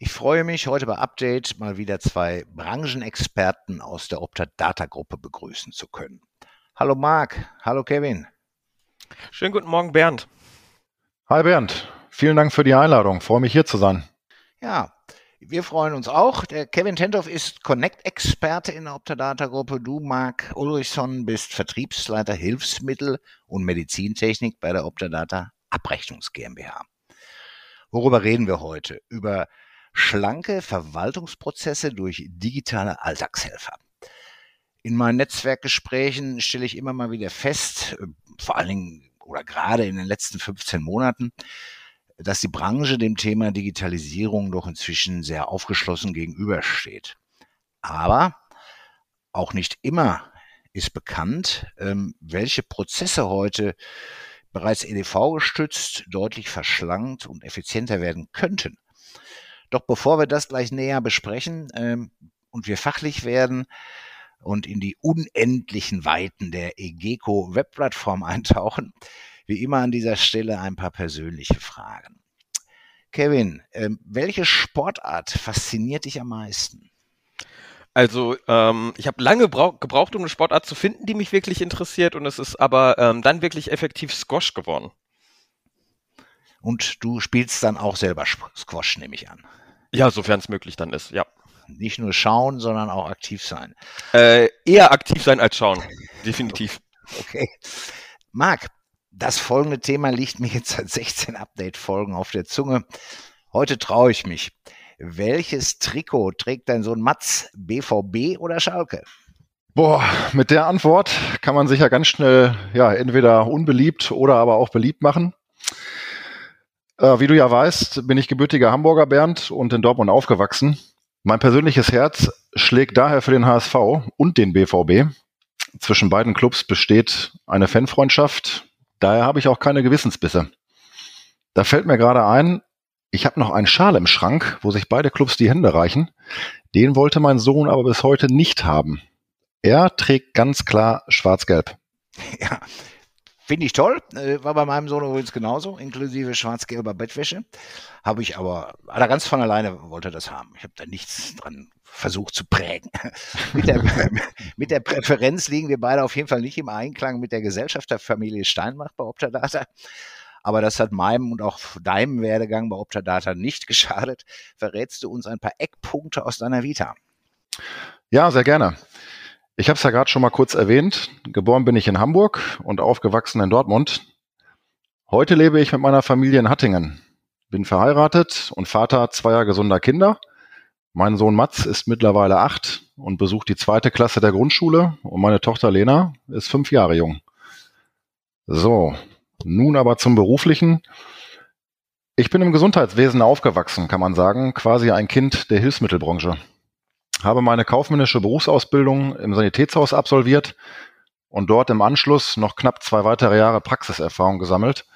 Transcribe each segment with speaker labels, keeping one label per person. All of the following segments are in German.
Speaker 1: Ich freue mich, heute bei Update mal wieder zwei Branchenexperten aus der Opta Data Gruppe begrüßen zu können. Hallo Marc, hallo Kevin.
Speaker 2: Schönen guten Morgen, Bernd.
Speaker 3: Hi Bernd, vielen Dank für die Einladung. Freue mich hier zu sein.
Speaker 1: Ja, wir freuen uns auch. Der Kevin Tentoff ist Connect-Experte in der Opta Data Gruppe. Du, Marc Ulrichson, bist Vertriebsleiter Hilfsmittel und Medizintechnik bei der Opta Data Abrechnungs GmbH. Worüber reden wir heute? Über schlanke Verwaltungsprozesse durch digitale Alltagshelfer. In meinen Netzwerkgesprächen stelle ich immer mal wieder fest, äh, vor allen Dingen oder gerade in den letzten 15 Monaten, dass die Branche dem Thema Digitalisierung doch inzwischen sehr aufgeschlossen gegenübersteht. Aber auch nicht immer ist bekannt, ähm, welche Prozesse heute bereits EDV gestützt deutlich verschlankt und effizienter werden könnten. Doch bevor wir das gleich näher besprechen ähm, und wir fachlich werden und in die unendlichen Weiten der EGECO Webplattform eintauchen, wie immer an dieser Stelle ein paar persönliche Fragen. Kevin, ähm, welche Sportart fasziniert dich am meisten?
Speaker 2: Also ähm, ich habe lange gebraucht, um eine Sportart zu finden, die mich wirklich interessiert und es ist aber ähm, dann wirklich effektiv Squash geworden.
Speaker 1: Und du spielst dann auch selber Squash, nehme ich an.
Speaker 2: Ja, sofern es möglich dann ist, ja.
Speaker 1: Nicht nur schauen, sondern auch aktiv sein.
Speaker 2: Äh, eher aktiv sein als schauen, definitiv.
Speaker 1: Okay. Marc, das folgende Thema liegt mir jetzt seit 16 Update-Folgen auf der Zunge. Heute traue ich mich. Welches Trikot trägt dein Sohn Mats? BVB oder Schalke?
Speaker 3: Boah, mit der Antwort kann man sich ja ganz schnell ja entweder unbeliebt oder aber auch beliebt machen. Äh, wie du ja weißt, bin ich gebürtiger Hamburger Bernd und in Dortmund aufgewachsen. Mein persönliches Herz schlägt daher für den HSV und den BVB. Zwischen beiden Clubs besteht eine Fanfreundschaft. Daher habe ich auch keine Gewissensbisse. Da fällt mir gerade ein, ich habe noch einen Schal im Schrank, wo sich beide Clubs die Hände reichen. Den wollte mein Sohn aber bis heute nicht haben. Er trägt ganz klar schwarz-gelb.
Speaker 1: Ja, finde ich toll. Äh, war bei meinem Sohn übrigens genauso, inklusive schwarz-gelber Bettwäsche. Habe ich aber, aller ganz von alleine wollte das haben. Ich habe da nichts dran versucht zu prägen. mit, der, mit der Präferenz liegen wir beide auf jeden Fall nicht im Einklang mit der Gesellschaft der Familie Steinbach bei Optadata. Aber das hat meinem und auch deinem Werdegang bei Optadata nicht geschadet. Verrätst du uns ein paar Eckpunkte aus deiner Vita?
Speaker 3: Ja, sehr gerne. Ich habe es ja gerade schon mal kurz erwähnt. Geboren bin ich in Hamburg und aufgewachsen in Dortmund. Heute lebe ich mit meiner Familie in Hattingen. Bin verheiratet und Vater zweier gesunder Kinder. Mein Sohn Mats ist mittlerweile acht und besucht die zweite Klasse der Grundschule und meine Tochter Lena ist fünf Jahre jung. So, nun aber zum Beruflichen. Ich bin im Gesundheitswesen aufgewachsen, kann man sagen, quasi ein Kind der Hilfsmittelbranche. Habe meine kaufmännische Berufsausbildung im Sanitätshaus absolviert und dort im Anschluss noch knapp zwei weitere Jahre Praxiserfahrung gesammelt.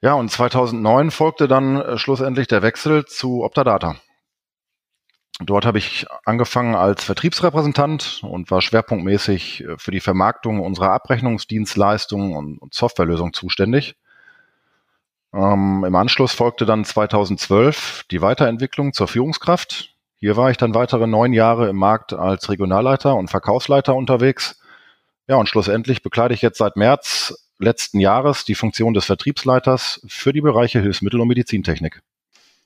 Speaker 3: Ja, und 2009 folgte dann äh, schlussendlich der Wechsel zu Optadata. Dort habe ich angefangen als Vertriebsrepräsentant und war schwerpunktmäßig äh, für die Vermarktung unserer Abrechnungsdienstleistungen und Softwarelösungen zuständig. Ähm, Im Anschluss folgte dann 2012 die Weiterentwicklung zur Führungskraft. Hier war ich dann weitere neun Jahre im Markt als Regionalleiter und Verkaufsleiter unterwegs. Ja, und schlussendlich bekleide ich jetzt seit März letzten Jahres die Funktion des Vertriebsleiters für die Bereiche Hilfsmittel und Medizintechnik.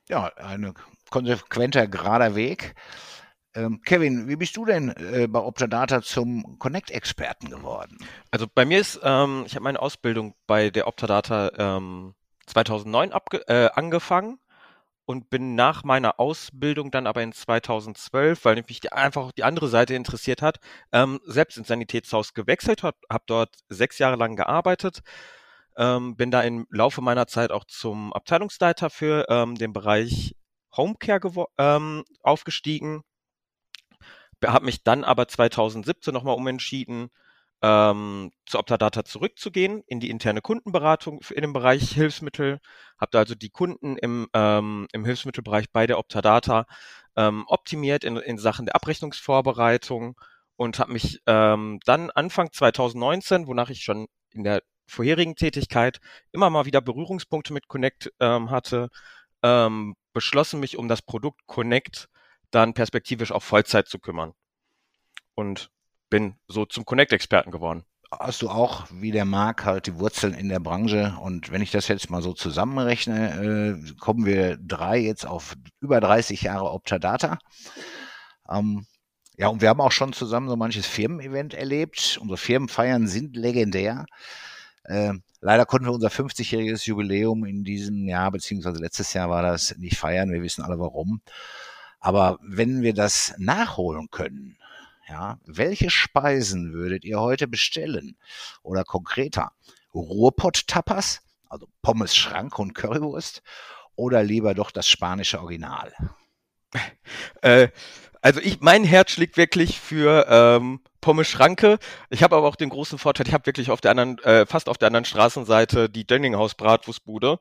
Speaker 1: Ja, eine konsequenter, gerader Weg. Ähm, Kevin, wie bist du denn äh, bei Optadata zum Connect-Experten geworden?
Speaker 2: Also bei mir ist, ähm, ich habe meine Ausbildung bei der Optadata ähm, 2009 äh, angefangen und bin nach meiner Ausbildung dann aber in 2012, weil mich die, einfach die andere Seite interessiert hat, ähm, selbst ins Sanitätshaus gewechselt, habe hab dort sechs Jahre lang gearbeitet, ähm, bin da im Laufe meiner Zeit auch zum Abteilungsleiter für ähm, den Bereich Homecare ähm, aufgestiegen, habe mich dann aber 2017 nochmal umentschieden, ähm, zu Optadata zurückzugehen in die interne Kundenberatung in dem Bereich Hilfsmittel. Habe da also die Kunden im, ähm, im Hilfsmittelbereich bei der Optadata ähm, optimiert in, in Sachen der Abrechnungsvorbereitung und habe mich ähm, dann Anfang 2019, wonach ich schon in der vorherigen Tätigkeit immer mal wieder Berührungspunkte mit Connect ähm, hatte, ähm, beschlossen, mich um das Produkt Connect dann perspektivisch auf Vollzeit zu kümmern. Und bin so zum Connect-Experten geworden.
Speaker 1: Hast du auch, wie der Marc, halt die Wurzeln in der Branche und wenn ich das jetzt mal so zusammenrechne, äh, kommen wir drei jetzt auf über 30 Jahre Optadata. Ähm, ja, und wir haben auch schon zusammen so manches Firmen-Event erlebt. Unsere Firmenfeiern sind legendär. Äh, leider konnten wir unser 50-jähriges Jubiläum in diesem Jahr, beziehungsweise letztes Jahr war das, nicht feiern. Wir wissen alle warum. Aber wenn wir das nachholen können, ja, welche Speisen würdet ihr heute bestellen? Oder konkreter, Ruhrpott-Tapas, also Pommes, Schrank und Currywurst, oder lieber doch das spanische Original?
Speaker 2: Äh, also ich, mein Herz schlägt wirklich für ähm, Pommes Schranke. Ich habe aber auch den großen Vorteil, ich habe wirklich auf der anderen, äh, fast auf der anderen Straßenseite die Dönninghaus Bratwurstbude.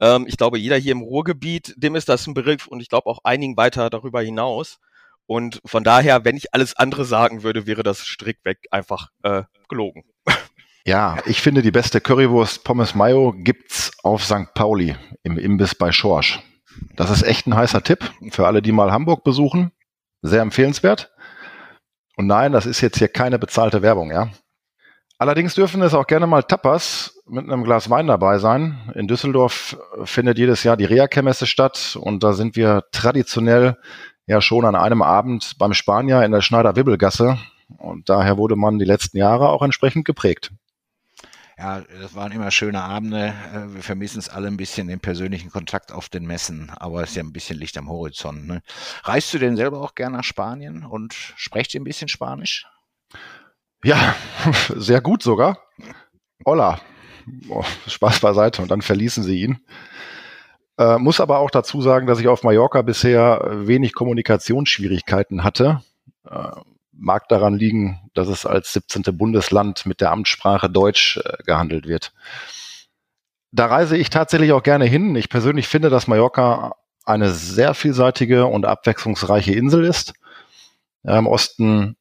Speaker 2: Ähm, ich glaube, jeder hier im Ruhrgebiet, dem ist das ein Begriff und ich glaube auch einigen weiter darüber hinaus. Und von daher, wenn ich alles andere sagen würde, wäre das strikt weg einfach äh, gelogen.
Speaker 3: Ja, ich finde, die beste Currywurst Pommes Mayo gibt's auf St. Pauli im Imbiss bei Schorsch. Das ist echt ein heißer Tipp für alle, die mal Hamburg besuchen. Sehr empfehlenswert. Und nein, das ist jetzt hier keine bezahlte Werbung, ja. Allerdings dürfen es auch gerne mal Tapas mit einem Glas Wein dabei sein. In Düsseldorf findet jedes Jahr die Reha-Messe statt und da sind wir traditionell ja schon an einem Abend beim Spanier in der Schneider-Wibbelgasse. Und daher wurde man die letzten Jahre auch entsprechend geprägt.
Speaker 1: Ja, das waren immer schöne Abende. Äh, wir vermissen es alle ein bisschen den persönlichen Kontakt auf den Messen, aber es ist ja ein bisschen Licht am Horizont. Ne? Reist du denn selber auch gerne nach Spanien und sprecht ihr ein bisschen Spanisch?
Speaker 3: Ja, sehr gut sogar. Hola. Oh, Spaß beiseite. Und dann verließen sie ihn. Äh, muss aber auch dazu sagen, dass ich auf Mallorca bisher wenig Kommunikationsschwierigkeiten hatte. Äh, mag daran liegen, dass es als 17. Bundesland mit der Amtssprache Deutsch äh, gehandelt wird. Da reise ich tatsächlich auch gerne hin. Ich persönlich finde, dass Mallorca eine sehr vielseitige und abwechslungsreiche Insel ist. Ja, Im Osten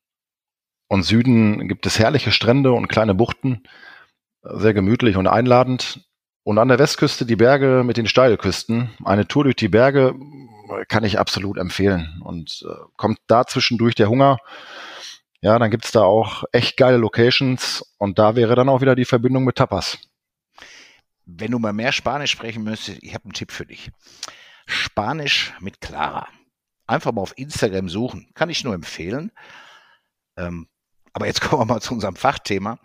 Speaker 3: und Süden gibt es herrliche Strände und kleine Buchten, sehr gemütlich und einladend. Und an der Westküste die Berge mit den Steilküsten. Eine Tour durch die Berge kann ich absolut empfehlen. Und äh, kommt da zwischendurch der Hunger, ja, dann gibt's da auch echt geile Locations und da wäre dann auch wieder die Verbindung mit Tapas.
Speaker 1: Wenn du mal mehr Spanisch sprechen müsstest, ich habe einen Tipp für dich. Spanisch mit Clara. Einfach mal auf Instagram suchen. Kann ich nur empfehlen. Ähm, aber jetzt kommen wir mal zu unserem Fachthema.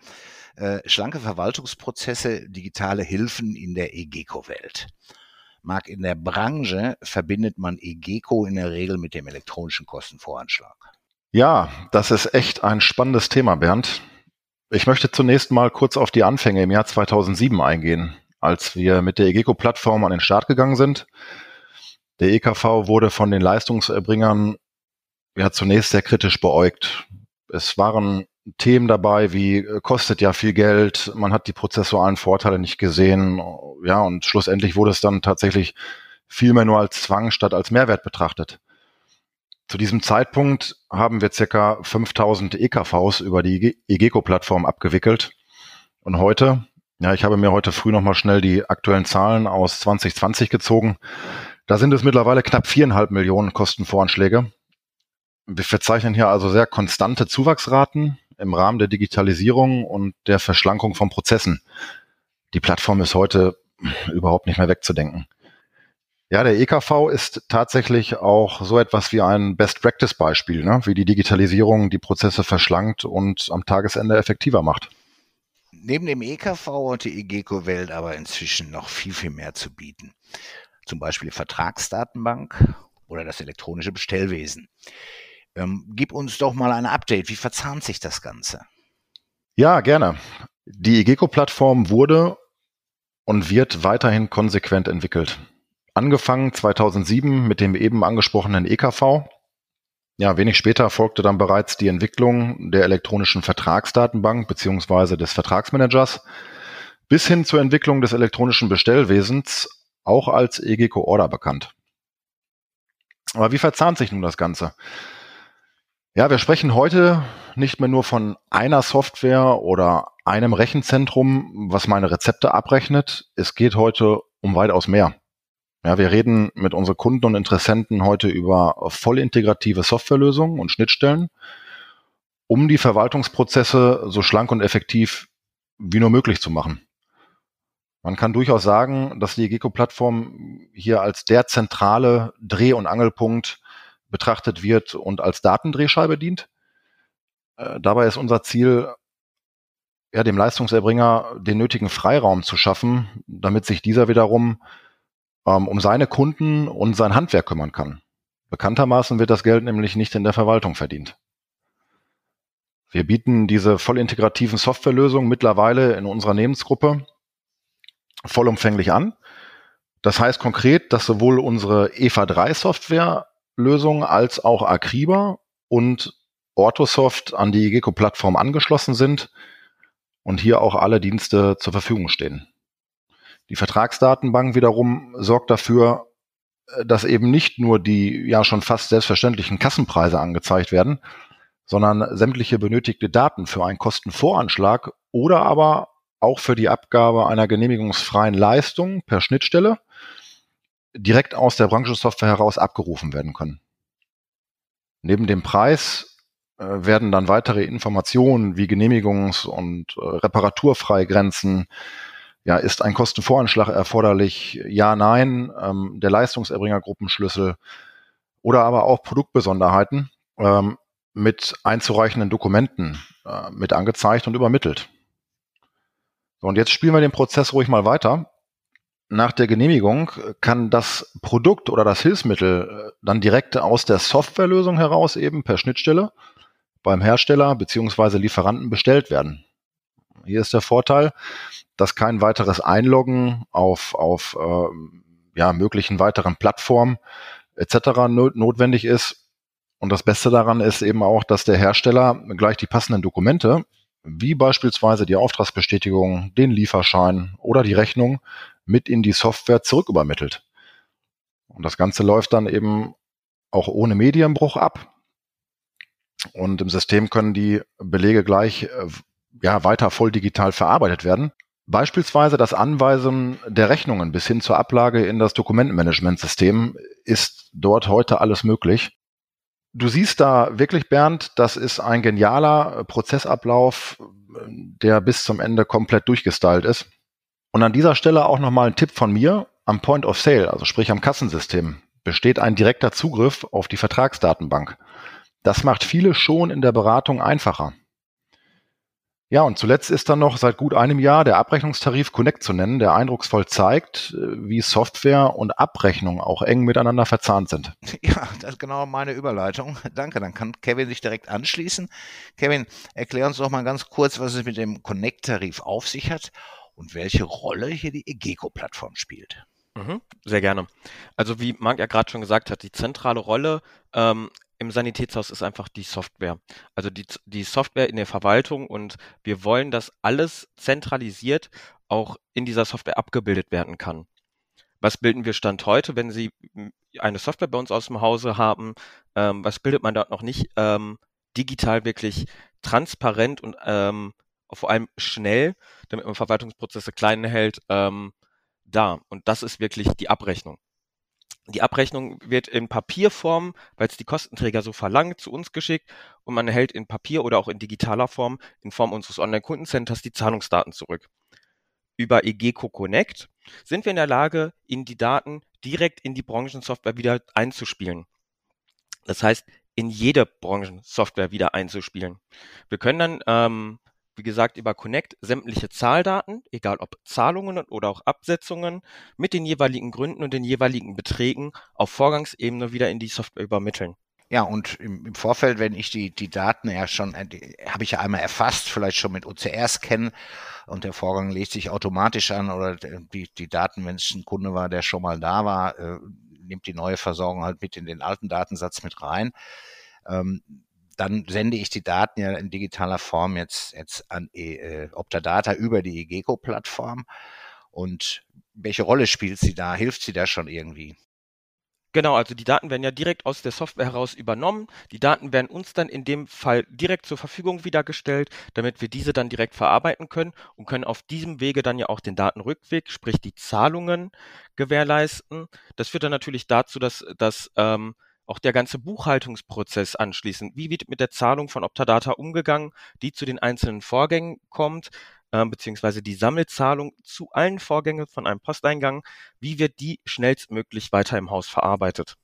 Speaker 1: Äh, schlanke Verwaltungsprozesse, digitale Hilfen in der EGECO-Welt. Marc, in der Branche verbindet man EGECO in der Regel mit dem elektronischen Kostenvoranschlag.
Speaker 3: Ja, das ist echt ein spannendes Thema, Bernd. Ich möchte zunächst mal kurz auf die Anfänge im Jahr 2007 eingehen, als wir mit der EGECO-Plattform an den Start gegangen sind. Der EKV wurde von den Leistungserbringern ja zunächst sehr kritisch beäugt. Es waren Themen dabei wie äh, kostet ja viel Geld, man hat die prozessualen Vorteile nicht gesehen, ja, und schlussendlich wurde es dann tatsächlich viel mehr nur als Zwang statt als Mehrwert betrachtet. Zu diesem Zeitpunkt haben wir circa 5000 EKVs über die EGECO-Plattform abgewickelt. Und heute, ja, ich habe mir heute früh nochmal schnell die aktuellen Zahlen aus 2020 gezogen. Da sind es mittlerweile knapp viereinhalb Millionen Kostenvoranschläge. Wir verzeichnen hier also sehr konstante Zuwachsraten im Rahmen der Digitalisierung und der Verschlankung von Prozessen. Die Plattform ist heute überhaupt nicht mehr wegzudenken. Ja, der EKV ist tatsächlich auch so etwas wie ein Best-Practice-Beispiel, ne? wie die Digitalisierung die Prozesse verschlankt und am Tagesende effektiver macht.
Speaker 1: Neben dem EKV hat die EGECO-Welt aber inzwischen noch viel, viel mehr zu bieten. Zum Beispiel die Vertragsdatenbank oder das elektronische Bestellwesen. Ähm, gib uns doch mal ein Update. Wie verzahnt sich das Ganze?
Speaker 3: Ja, gerne. Die EGECO-Plattform wurde und wird weiterhin konsequent entwickelt. angefangen 2007 mit dem eben angesprochenen EKV. Ja, wenig später folgte dann bereits die Entwicklung der elektronischen Vertragsdatenbank beziehungsweise des Vertragsmanagers bis hin zur Entwicklung des elektronischen Bestellwesens, auch als EGCO Order bekannt. Aber wie verzahnt sich nun das Ganze? Ja, wir sprechen heute nicht mehr nur von einer Software oder einem Rechenzentrum, was meine Rezepte abrechnet. Es geht heute um weitaus mehr. Ja, wir reden mit unseren Kunden und Interessenten heute über voll integrative Softwarelösungen und Schnittstellen, um die Verwaltungsprozesse so schlank und effektiv wie nur möglich zu machen. Man kann durchaus sagen, dass die Gecko-Plattform hier als der zentrale Dreh- und Angelpunkt betrachtet wird und als Datendrehscheibe dient. Äh, dabei ist unser Ziel, ja, dem Leistungserbringer den nötigen Freiraum zu schaffen, damit sich dieser wiederum ähm, um seine Kunden und sein Handwerk kümmern kann. Bekanntermaßen wird das Geld nämlich nicht in der Verwaltung verdient. Wir bieten diese voll integrativen Softwarelösungen mittlerweile in unserer Lebensgruppe vollumfänglich an. Das heißt konkret, dass sowohl unsere EVA 3 Softwarelösung als auch Acriba und Orthosoft an die Gecko-Plattform angeschlossen sind und hier auch alle Dienste zur Verfügung stehen. Die Vertragsdatenbank wiederum sorgt dafür, äh, dass eben nicht nur die ja schon fast selbstverständlichen Kassenpreise angezeigt werden, sondern sämtliche benötigte Daten für einen Kostenvoranschlag oder aber auch für die Abgabe einer genehmigungsfreien Leistung per Schnittstelle direkt aus der Branchensoftware heraus abgerufen werden können. Neben dem Preis äh, werden dann weitere Informationen wie Genehmigungs- und äh, Reparaturfreigrenzen, ja, ist ein Kostenvoranschlag erforderlich? Ja, nein, ähm, der Leistungserbringergruppenschlüssel oder aber auch Produktbesonderheiten ähm, mit einzureichenden Dokumenten äh, mit angezeigt und übermittelt. So, und jetzt spielen wir den Prozess ruhig mal weiter. Nach der Genehmigung kann das Produkt oder das Hilfsmittel äh, dann direkt aus der Softwarelösung heraus eben per Schnittstelle beim Hersteller beziehungsweise Lieferanten bestellt werden. Hier ist der Vorteil, dass kein weiteres Einloggen auf, auf äh, ja, möglichen weiteren Plattformen etc. notwendig ist. Und das Beste daran ist eben auch, dass der Hersteller gleich die passenden Dokumente wie beispielsweise die Auftragsbestätigung, den Lieferschein oder die Rechnung mit in die Software zurückübermittelt. Und das Ganze läuft dann eben auch ohne Medienbruch ab. Und im System können die Belege gleich äh, ja, weiter voll digital verarbeitet werden. Beispielsweise das Anweisen der Rechnungen bis hin zur Ablage in das Dokumentenmanagementsystem ist dort heute alles möglich. Du siehst da wirklich, Bernd, das ist ein genialer Prozessablauf, der bis zum Ende komplett durchgestylt ist. Und an dieser Stelle auch nochmal ein Tipp von mir. Am Point of Sale, also sprich am Kassensystem, besteht ein direkter Zugriff auf die Vertragsdatenbank. Das macht viele schon in der Beratung einfacher. Ja, und zuletzt ist dann noch seit gut einem Jahr der Abrechnungstarif Connect zu nennen, der eindrucksvoll zeigt, wie Software und Abrechnung auch eng miteinander verzahnt sind.
Speaker 1: Ja, das ist genau meine Überleitung. Danke, dann kann Kevin sich direkt anschließen. Kevin, erklär uns doch mal ganz kurz, was es mit dem Connect-Tarif auf sich hat und welche Rolle hier die EGECO-Plattform spielt.
Speaker 2: Mhm, sehr gerne. Also wie Marc ja gerade schon gesagt hat, die zentrale Rolle ähm, im Sanitätshaus ist einfach die Software. Also die, die Software in der Verwaltung und wir wollen, dass alles zentralisiert auch in dieser Software abgebildet werden kann. Was bilden wir Stand heute, wenn Sie eine Software bei uns aus dem Hause haben? Ähm, was bildet man dort noch nicht ähm, digital wirklich transparent und ähm, vor allem schnell, damit man Verwaltungsprozesse klein hält, ähm, da? Und das ist wirklich die Abrechnung. Die Abrechnung wird in Papierform, weil es die Kostenträger so verlangt, zu uns geschickt und man erhält in Papier oder auch in digitaler Form, in Form unseres Online-Kundencenters, die Zahlungsdaten zurück. Über EGECO Connect sind wir in der Lage, in die Daten direkt in die Branchensoftware wieder einzuspielen. Das heißt, in jede Branchensoftware wieder einzuspielen. Wir können dann ähm, wie gesagt, über Connect sämtliche Zahldaten, egal ob Zahlungen oder auch Absetzungen, mit den jeweiligen Gründen und den jeweiligen Beträgen auf Vorgangsebene wieder in die Software übermitteln.
Speaker 1: Ja, und im, im, Vorfeld, wenn ich die, die Daten ja schon, äh, habe ich ja einmal erfasst, vielleicht schon mit OCR-Scan und der Vorgang legt sich automatisch an oder die, die Daten, wenn es ein Kunde war, der schon mal da war, äh, nimmt die neue Versorgung halt mit in den alten Datensatz mit rein. Ähm, dann sende ich die Daten ja in digitaler Form jetzt, jetzt an äh, Optadata über die EGECO-Plattform. Und welche Rolle spielt sie da? Hilft sie da schon irgendwie?
Speaker 2: Genau, also die Daten werden ja direkt aus der Software heraus übernommen. Die Daten werden uns dann in dem Fall direkt zur Verfügung wiedergestellt, damit wir diese dann direkt verarbeiten können und können auf diesem Wege dann ja auch den Datenrückweg, sprich die Zahlungen gewährleisten. Das führt dann natürlich dazu, dass, dass ähm, auch der ganze Buchhaltungsprozess anschließend, wie wird mit der Zahlung von Optadata umgegangen, die zu den einzelnen Vorgängen kommt, äh, beziehungsweise die Sammelzahlung zu allen Vorgängen von einem Posteingang, wie wird die schnellstmöglich weiter im Haus verarbeitet?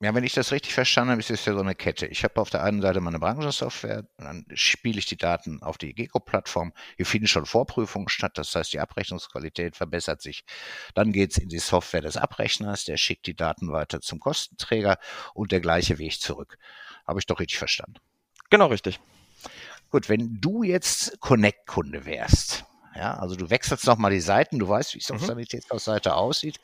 Speaker 1: Ja, wenn ich das richtig verstanden habe, ist es ja so eine Kette. Ich habe auf der einen Seite meine Branchensoftware, dann spiele ich die Daten auf die GECO-Plattform. Hier finden schon Vorprüfungen statt, das heißt, die Abrechnungsqualität verbessert sich. Dann geht es in die Software des Abrechners, der schickt die Daten weiter zum Kostenträger und der gleiche Weg zurück. Habe ich doch richtig verstanden?
Speaker 2: Genau richtig.
Speaker 1: Gut, wenn du jetzt Connect-Kunde wärst, ja, also du wechselst nochmal die Seiten, du weißt, wie es auf mhm. Sanitätshausseite aussieht.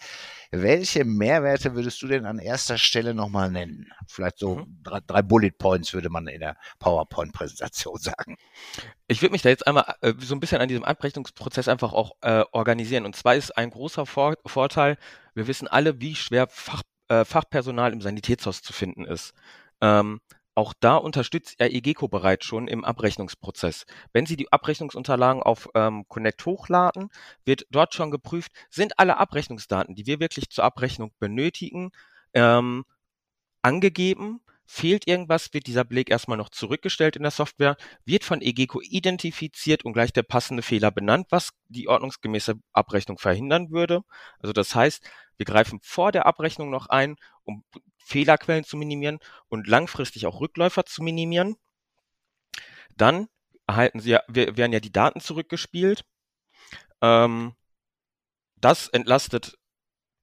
Speaker 1: Welche Mehrwerte würdest du denn an erster Stelle nochmal nennen? Vielleicht so mhm. drei, drei, Bullet Points würde man in der PowerPoint-Präsentation sagen.
Speaker 2: Ich würde mich da jetzt einmal äh, so ein bisschen an diesem Abrechnungsprozess einfach auch äh, organisieren. Und zwar ist ein großer Vor Vorteil, wir wissen alle, wie schwer Fach, äh, Fachpersonal im Sanitätshaus zu finden ist. Ähm, auch da unterstützt er EGECO bereits schon im Abrechnungsprozess. Wenn Sie die Abrechnungsunterlagen auf ähm, Connect hochladen, wird dort schon geprüft, sind alle Abrechnungsdaten, die wir wirklich zur Abrechnung benötigen, ähm, angegeben. Fehlt irgendwas, wird dieser Beleg erstmal noch zurückgestellt in der Software, wird von EGECO identifiziert und gleich der passende Fehler benannt, was die ordnungsgemäße Abrechnung verhindern würde. Also das heißt, wir greifen vor der Abrechnung noch ein, um Fehlerquellen zu minimieren und langfristig auch Rückläufer zu minimieren. Dann erhalten Sie, werden ja die Daten zurückgespielt. Ähm, das entlastet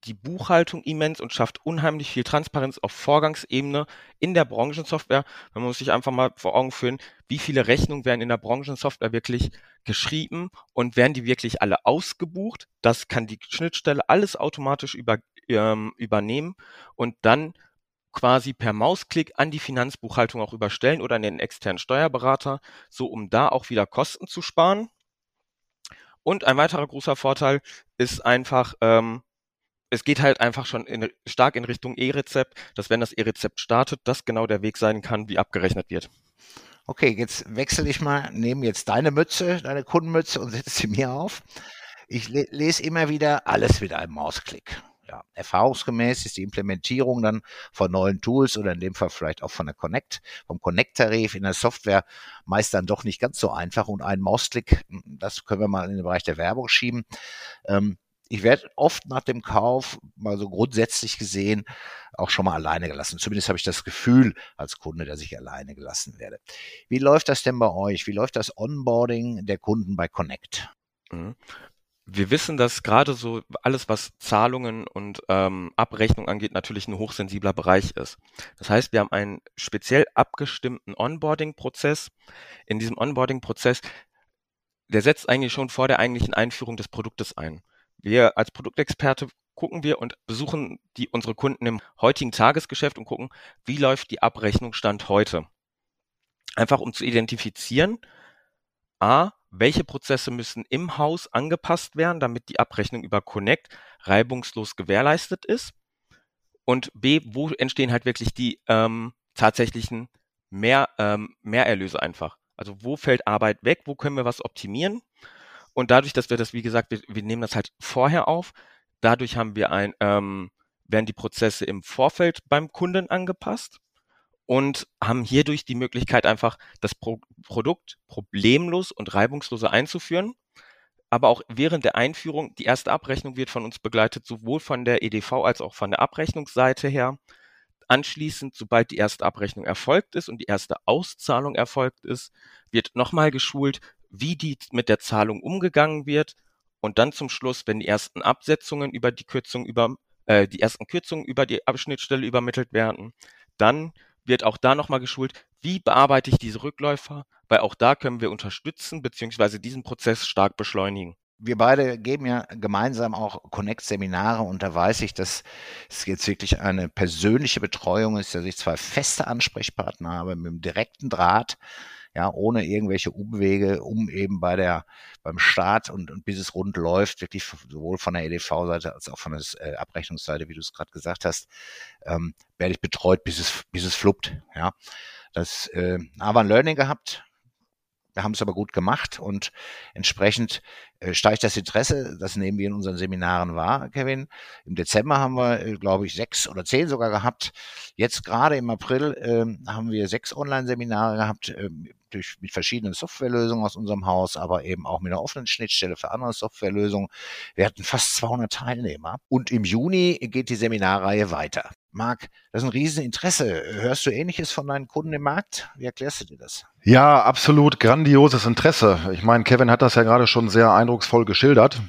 Speaker 2: die Buchhaltung immens und schafft unheimlich viel Transparenz auf Vorgangsebene in der Branchensoftware. Man muss sich einfach mal vor Augen führen, wie viele Rechnungen werden in der Branchensoftware wirklich geschrieben und werden die wirklich alle ausgebucht. Das kann die Schnittstelle alles automatisch über, ähm, übernehmen und dann quasi per Mausklick an die Finanzbuchhaltung auch überstellen oder an den externen Steuerberater, so um da auch wieder Kosten zu sparen. Und ein weiterer großer Vorteil ist einfach, ähm, es geht halt einfach schon in, stark in Richtung E-Rezept, dass wenn das E-Rezept startet, das genau der Weg sein kann, wie abgerechnet wird.
Speaker 1: Okay, jetzt wechsle ich mal, nehme jetzt deine Mütze, deine Kundenmütze und setze sie mir auf. Ich le lese immer wieder alles mit einem Mausklick erfahrungsgemäß ist die Implementierung dann von neuen Tools oder in dem Fall vielleicht auch von der Connect, vom Connect-Tarif in der Software meist dann doch nicht ganz so einfach und ein Mausklick, das können wir mal in den Bereich der Werbung schieben. Ähm, ich werde oft nach dem Kauf mal so grundsätzlich gesehen auch schon mal alleine gelassen. Zumindest habe ich das Gefühl als Kunde, dass ich alleine gelassen werde. Wie läuft das denn bei euch? Wie läuft das Onboarding der Kunden bei Connect?
Speaker 2: Wir wissen, dass gerade so alles, was Zahlungen und ähm, Abrechnung angeht, natürlich ein hochsensibler Bereich ist. Das heißt, wir haben einen speziell abgestimmten Onboarding-Prozess. In diesem Onboarding-Prozess, der setzt eigentlich schon vor der eigentlichen Einführung des Produktes ein. Wir als Produktexperte gucken wir und besuchen die, unsere Kunden im heutigen Tagesgeschäft und gucken, wie läuft die Abrechnung Stand heute. Einfach um zu identifizieren, A, welche Prozesse müssen im Haus angepasst werden, damit die Abrechnung über Connect reibungslos gewährleistet ist? Und B, wo entstehen halt wirklich die ähm, tatsächlichen Mehr, ähm, Mehrerlöse einfach? Also wo fällt Arbeit weg, wo können wir was optimieren? Und dadurch, dass wir das, wie gesagt, wir, wir nehmen das halt vorher auf, dadurch haben wir ein, ähm, werden die Prozesse im Vorfeld beim Kunden angepasst und haben hierdurch die Möglichkeit, einfach das Pro Produkt problemlos und reibungsloser einzuführen. Aber auch während der Einführung, die erste Abrechnung wird von uns begleitet, sowohl von der EDV als auch von der Abrechnungsseite her. Anschließend, sobald die erste Abrechnung erfolgt ist und die erste Auszahlung erfolgt ist, wird nochmal geschult, wie die mit der Zahlung umgegangen wird. Und dann zum Schluss, wenn die ersten Absetzungen über die Kürzung über, äh, die ersten Kürzungen über die Abschnittstelle übermittelt werden, dann wird auch da nochmal geschult, wie bearbeite ich diese Rückläufer, weil auch da können wir unterstützen beziehungsweise diesen Prozess stark beschleunigen.
Speaker 1: Wir beide geben ja gemeinsam auch Connect-Seminare und da weiß ich, dass es jetzt wirklich eine persönliche Betreuung ist, dass ich zwei feste Ansprechpartner habe mit einem direkten Draht, ja, ohne irgendwelche Umwege, um eben bei der, beim Start und, und bis es rund läuft, wirklich sowohl von der EDV-Seite als auch von der äh, Abrechnungsseite, wie du es gerade gesagt hast, ähm, werde ich betreut, bis es, bis es fluppt, ja. Das äh, aber ein Learning gehabt, wir haben es aber gut gemacht und entsprechend äh, steigt das Interesse. Das nehmen wir in unseren Seminaren wahr, Kevin. Im Dezember haben wir, äh, glaube ich, sechs oder zehn sogar gehabt. Jetzt gerade im April äh, haben wir sechs Online-Seminare gehabt, durch, mit verschiedenen Softwarelösungen aus unserem Haus, aber eben auch mit einer offenen Schnittstelle für andere Softwarelösungen. Wir hatten fast 200 Teilnehmer. Und im Juni geht die Seminarreihe weiter. Marc, das ist ein Rieseninteresse. Hörst du Ähnliches von deinen Kunden im Markt? Wie erklärst du dir das?
Speaker 3: Ja, absolut grandioses Interesse. Ich meine, Kevin hat das ja gerade schon sehr eindrucksvoll geschildert.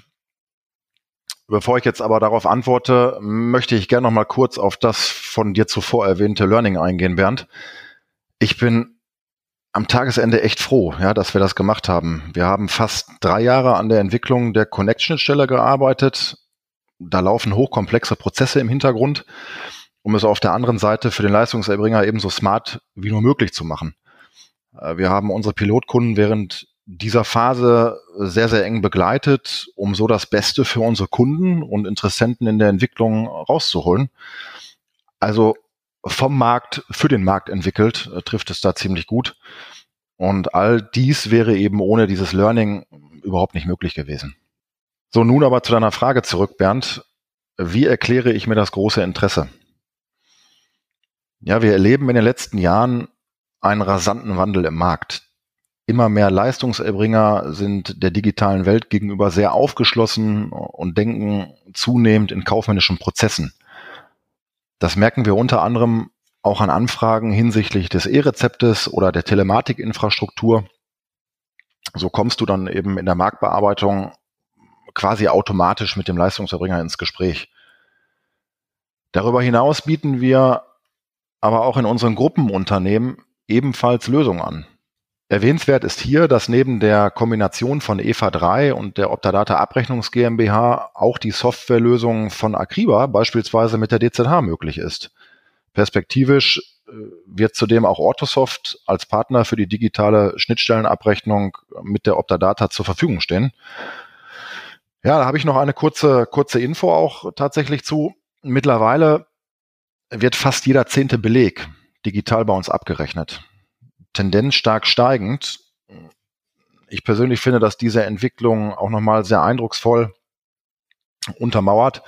Speaker 3: Bevor ich jetzt aber darauf antworte, möchte ich gerne noch mal kurz auf das von dir zuvor erwähnte Learning eingehen, Bernd. Ich bin am Tagesende echt froh, ja, dass wir das gemacht haben. Wir haben fast drei Jahre an der Entwicklung der Connection-Stelle gearbeitet. Da laufen hochkomplexe Prozesse im Hintergrund um es auf der anderen Seite für den Leistungserbringer ebenso smart wie nur möglich zu machen. Äh, wir haben unsere Pilotkunden während dieser Phase sehr, sehr eng begleitet, um so das Beste für unsere Kunden und Interessenten in der Entwicklung rauszuholen. Also vom Markt für den Markt entwickelt, äh, trifft es da ziemlich gut. Und all dies wäre eben ohne dieses Learning überhaupt nicht möglich gewesen. So, nun aber zu deiner Frage zurück, Bernd. Wie erkläre ich mir das große Interesse? Ja, wir erleben in den letzten Jahren einen rasanten Wandel im Markt. Immer mehr Leistungserbringer sind der digitalen Welt gegenüber sehr aufgeschlossen und denken zunehmend in kaufmännischen Prozessen. Das merken wir unter anderem auch an Anfragen hinsichtlich des E-Rezeptes oder der Telematikinfrastruktur. So kommst du dann eben in der Marktbearbeitung quasi automatisch mit dem Leistungserbringer ins Gespräch. Darüber hinaus bieten wir aber auch in unseren Gruppenunternehmen ebenfalls Lösungen an. Erwähnenswert ist hier, dass neben der Kombination von EVA 3 und der Optadata Abrechnungs GmbH auch die Softwarelösung von Acriba beispielsweise mit der DZH möglich ist. Perspektivisch äh, wird zudem auch Orthosoft als Partner für die digitale Schnittstellenabrechnung mit der Optadata zur Verfügung stehen. Ja, da habe ich noch eine kurze, kurze Info auch tatsächlich zu. Mittlerweile wird fast jeder zehnte Beleg digital bei uns abgerechnet. Tendenz stark steigend. Ich persönlich finde, dass diese Entwicklung auch nochmal sehr eindrucksvoll untermauert,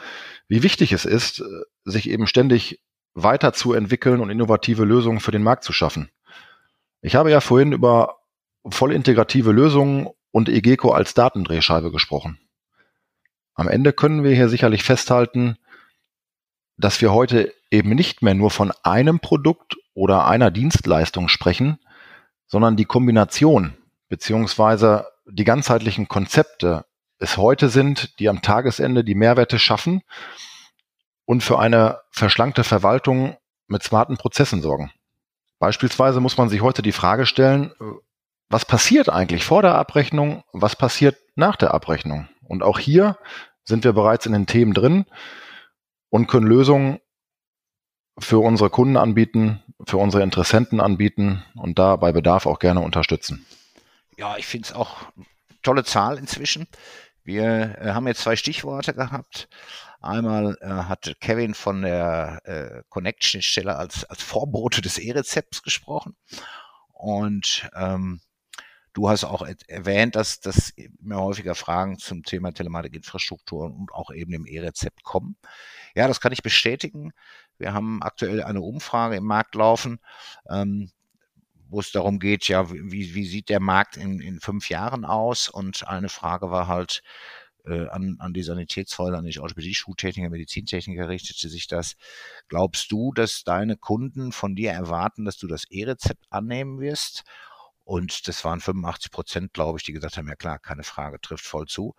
Speaker 3: wie wichtig es ist, sich eben ständig weiterzuentwickeln und innovative Lösungen für den Markt zu schaffen. Ich habe ja vorhin über vollintegrative Lösungen und EGECO als Datendrehscheibe gesprochen. Am Ende können wir hier sicherlich festhalten, dass wir heute eben nicht mehr nur von einem Produkt oder einer Dienstleistung sprechen, sondern die Kombination beziehungsweise die ganzheitlichen Konzepte es heute sind, die am Tagesende die Mehrwerte schaffen und für eine verschlankte Verwaltung mit smarten Prozessen sorgen. Beispielsweise muss man sich heute die Frage stellen, was passiert eigentlich vor der Abrechnung, was passiert nach der Abrechnung? Und auch hier sind wir bereits in den Themen drin und können Lösungen für unsere Kunden anbieten, für unsere Interessenten anbieten und da bei Bedarf auch gerne unterstützen.
Speaker 1: Ja, ich finde es auch tolle Zahl inzwischen. Wir äh, haben jetzt zwei Stichworte gehabt. Einmal äh, hat Kevin von der äh, Connection-Stelle als, als Vorbote des E-Rezepts gesprochen. Und ähm, du hast auch erwähnt, dass, dass immer häufiger Fragen zum Thema Telematikinfrastruktur und auch eben im E-Rezept kommen. Ja, das kann ich bestätigen. Wir haben aktuell eine Umfrage im Markt laufen, ähm, wo es darum geht, ja, wie, wie sieht der Markt in, in fünf Jahren aus? Und eine Frage war halt äh, an, an die Sanitätshäuser, an die Orthopädie-Schuhtechniker, Medizintechniker richtete sich das. Glaubst du, dass deine Kunden von dir erwarten, dass du das E-Rezept annehmen wirst? Und das waren 85 Prozent, glaube ich, die gesagt haben, ja klar, keine Frage, trifft voll zu.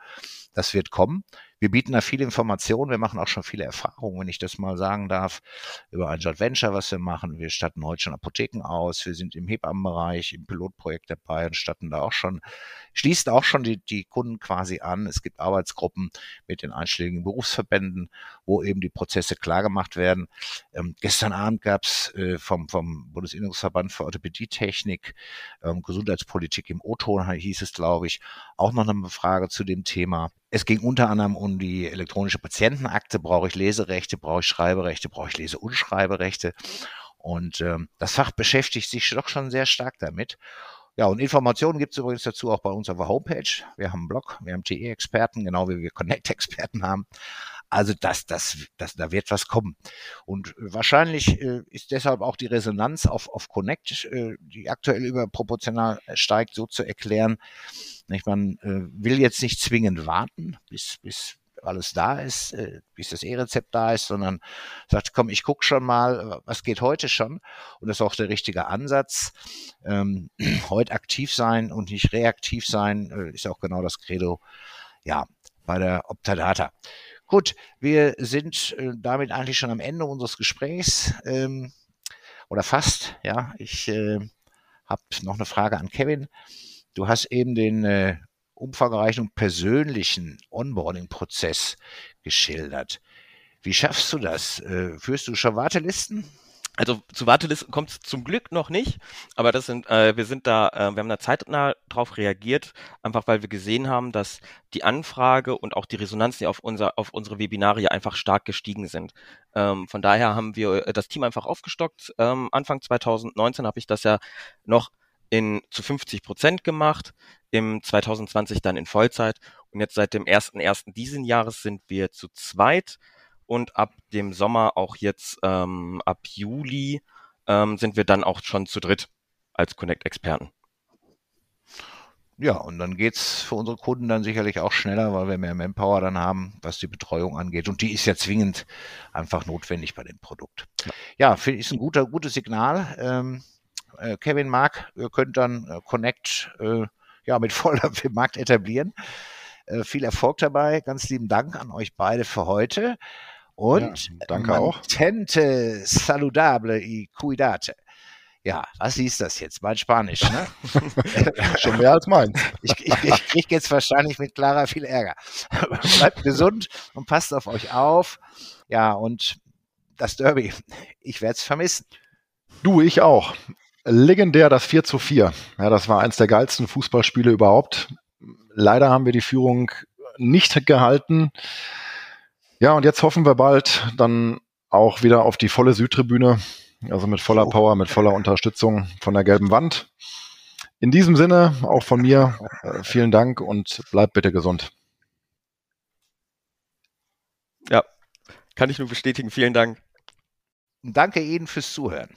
Speaker 1: Das wird kommen. Wir bieten da viele Informationen, wir machen auch schon viele Erfahrungen, wenn ich das mal sagen darf, über ein Joint Venture, was wir machen. Wir statten heute schon Apotheken aus, wir sind im Hebammenbereich, im Pilotprojekt dabei und statten da auch schon, schließen auch schon die, die Kunden quasi an. Es gibt Arbeitsgruppen mit den einschlägigen Berufsverbänden, wo eben die Prozesse klar gemacht werden. Ähm, gestern Abend gab's äh, vom, vom Bundesinnungsverband für Orthopädietechnik, ähm, Gesundheitspolitik im O-Ton hieß es, glaube ich, auch noch eine Frage zu dem Thema. Es ging unter anderem um die elektronische Patientenakte. Brauche ich Leserechte, brauche ich Schreiberechte, brauche ich Lese- und Schreiberechte? Und ähm, das Fach beschäftigt sich doch schon sehr stark damit. Ja, und Informationen gibt es übrigens dazu auch bei uns auf der Homepage. Wir haben einen Blog, wir haben TE-Experten, genau wie wir Connect-Experten haben. Also das, das, das, da wird was kommen. Und wahrscheinlich äh, ist deshalb auch die Resonanz auf, auf Connect, äh, die aktuell überproportional steigt, so zu erklären. Nicht, man äh, will jetzt nicht zwingend warten, bis, bis alles da ist, äh, bis das E-Rezept da ist, sondern sagt, komm, ich guck schon mal, was geht heute schon. Und das ist auch der richtige Ansatz. Ähm, heute aktiv sein und nicht reaktiv sein, äh, ist auch genau das Credo, ja, bei der Optadata. Gut, wir sind damit eigentlich schon am Ende unseres Gesprächs ähm, oder fast. Ja, ich äh, habe noch eine Frage an Kevin. Du hast eben den äh, umfangreichen und persönlichen Onboarding-Prozess geschildert. Wie schaffst du das? Äh, führst du schon Wartelisten?
Speaker 2: Also zu Wartelisten kommt es zum Glück noch nicht, aber das sind, äh, wir sind da, äh, wir haben da zeitnah drauf reagiert, einfach weil wir gesehen haben, dass die Anfrage und auch die Resonanz die auf unser, auf unsere Webinare einfach stark gestiegen sind. Ähm, von daher haben wir äh, das Team einfach aufgestockt. Ähm, Anfang 2019 habe ich das ja noch in zu 50 Prozent gemacht, im 2020 dann in Vollzeit und jetzt seit dem 1.1. diesen Jahres sind wir zu zweit und ab dem Sommer auch jetzt ähm, ab Juli ähm, sind wir dann auch schon zu dritt als Connect-Experten.
Speaker 1: Ja, und dann geht's für unsere Kunden dann sicherlich auch schneller, weil wir mehr Manpower dann haben, was die Betreuung angeht. Und die ist ja zwingend einfach notwendig bei dem Produkt. Ja, finde ich ein guter, gutes Signal. Ähm, äh, Kevin Mark, ihr könnt dann äh, Connect äh, ja mit voller Markt etablieren. Äh, viel Erfolg dabei. Ganz lieben Dank an euch beide für heute. Und
Speaker 3: ja, danke auch.
Speaker 1: Tente saludable y cuidate. Ja, was hieß das jetzt? Mein Spanisch, ne?
Speaker 3: Schon mehr als meins.
Speaker 1: Ich, ich, ich kriege jetzt wahrscheinlich mit Clara viel Ärger. Bleibt gesund und passt auf euch auf. Ja, und das Derby, ich werde es vermissen.
Speaker 3: Du, ich auch. Legendär das 4 zu 4. Ja, das war eins der geilsten Fußballspiele überhaupt. Leider haben wir die Führung nicht gehalten. Ja, und jetzt hoffen wir bald dann auch wieder auf die volle Südtribüne, also mit voller Power, mit voller Unterstützung von der gelben Wand. In diesem Sinne, auch von mir, äh, vielen Dank und bleibt bitte gesund.
Speaker 2: Ja, kann ich nur bestätigen. Vielen Dank.
Speaker 1: Danke Ihnen fürs Zuhören.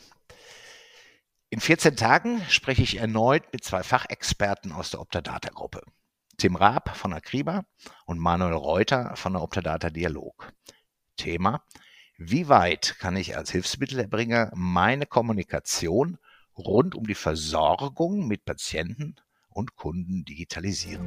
Speaker 1: In 14 Tagen spreche ich erneut mit zwei Fachexperten aus der Optadata-Gruppe. Tim Raab von Akriba und Manuel Reuter von der Optadata Dialog. Thema, wie weit kann ich als Hilfsmittelerbringer meine Kommunikation rund um die Versorgung mit Patienten und Kunden digitalisieren?